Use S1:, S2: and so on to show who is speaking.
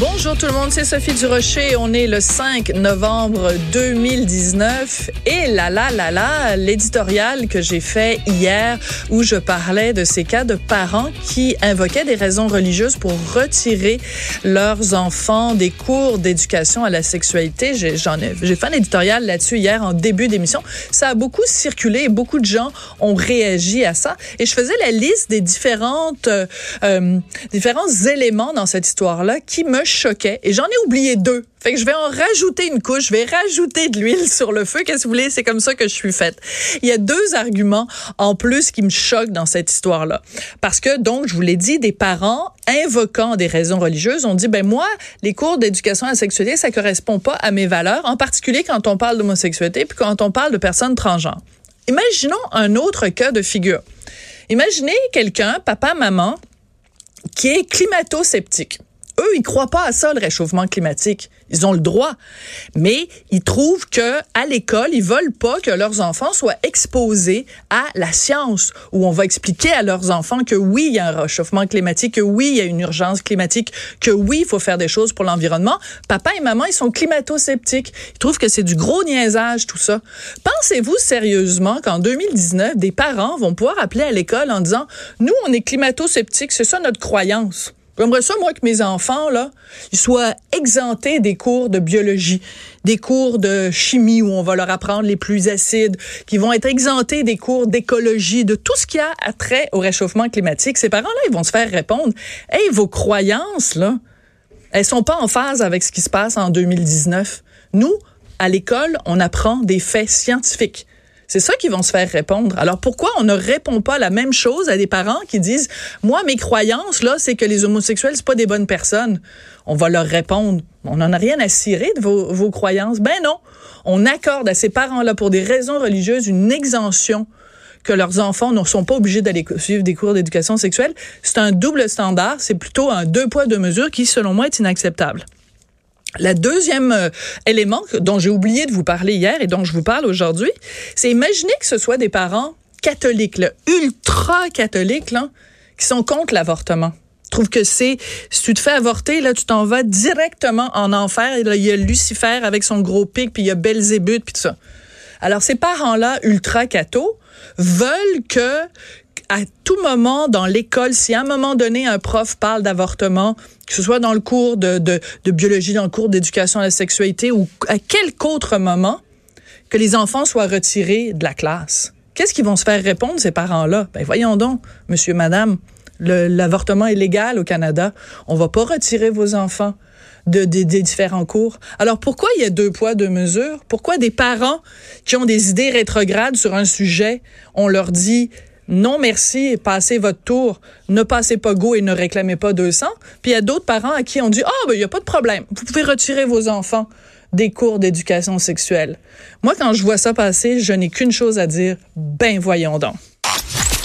S1: Bonjour tout le monde, c'est Sophie Durocher. On est le 5 novembre 2019 et là là là là, l'éditorial que j'ai fait hier où je parlais de ces cas de parents qui invoquaient des raisons religieuses pour retirer leurs enfants des cours d'éducation à la sexualité. J'en ai, j'ai fait un éditorial là-dessus hier en début d'émission. Ça a beaucoup circulé et beaucoup de gens ont réagi à ça et je faisais la liste des différentes euh, euh différents éléments dans cette histoire-là qui me choquait et j'en ai oublié deux. Fait que je vais en rajouter une couche, je vais rajouter de l'huile sur le feu. Qu'est-ce que vous voulez? C'est comme ça que je suis faite. Il y a deux arguments en plus qui me choquent dans cette histoire-là. Parce que, donc, je vous l'ai dit, des parents invoquant des raisons religieuses ont dit, ben moi, les cours d'éducation à la sexualité, ça correspond pas à mes valeurs, en particulier quand on parle d'homosexualité puis quand on parle de personnes transgenres. Imaginons un autre cas de figure. Imaginez quelqu'un, papa, maman, qui est climato-sceptique ils croient pas à ça, le réchauffement climatique. Ils ont le droit. Mais ils trouvent que à l'école, ils veulent pas que leurs enfants soient exposés à la science, où on va expliquer à leurs enfants que oui, il y a un réchauffement climatique, que oui, il y a une urgence climatique, que oui, il faut faire des choses pour l'environnement. Papa et maman, ils sont climato-sceptiques. Ils trouvent que c'est du gros niaisage, tout ça. Pensez-vous sérieusement qu'en 2019, des parents vont pouvoir appeler à l'école en disant, nous, on est climato-sceptiques, c'est ça notre croyance. J'aimerais ça, moi, que mes enfants, là, ils soient exemptés des cours de biologie, des cours de chimie où on va leur apprendre les plus acides, qui vont être exemptés des cours d'écologie, de tout ce qui a trait au réchauffement climatique. Ces parents-là, ils vont se faire répondre, hey, vos croyances, là, elles sont pas en phase avec ce qui se passe en 2019. Nous, à l'école, on apprend des faits scientifiques. C'est ça qu'ils vont se faire répondre. Alors pourquoi on ne répond pas la même chose à des parents qui disent moi mes croyances là c'est que les homosexuels c'est pas des bonnes personnes. On va leur répondre on n'en a rien à cirer de vos, vos croyances. Ben non, on accorde à ces parents là pour des raisons religieuses une exemption que leurs enfants ne sont pas obligés d'aller suivre des cours d'éducation sexuelle. C'est un double standard, c'est plutôt un deux poids deux mesures qui selon moi est inacceptable. La deuxième euh, élément dont j'ai oublié de vous parler hier et dont je vous parle aujourd'hui, c'est imaginer que ce soit des parents catholiques, ultra catholiques, là, qui sont contre l'avortement. Trouve que c'est, si tu te fais avorter, là, tu t'en vas directement en enfer. il y a Lucifer avec son gros pic, puis il y a Belzébuth, puis tout ça. Alors, ces parents-là, ultra cathos, veulent que à tout moment dans l'école, si à un moment donné un prof parle d'avortement, que ce soit dans le cours de, biologie, dans le cours d'éducation à la sexualité ou à quelque autre moment, que les enfants soient retirés de la classe. Qu'est-ce qu'ils vont se faire répondre, ces parents-là? Ben voyons donc, monsieur, madame, l'avortement est légal au Canada. On va pas retirer vos enfants de, des différents cours. Alors pourquoi il y a deux poids, deux mesures? Pourquoi des parents qui ont des idées rétrogrades sur un sujet, on leur dit non merci, passez votre tour, ne passez pas go et ne réclamez pas 200. Puis il y a d'autres parents à qui on dit, ah, ben, il n'y a pas de problème, vous pouvez retirer vos enfants des cours d'éducation sexuelle. Moi, quand je vois ça passer, je n'ai qu'une chose à dire, ben voyons donc.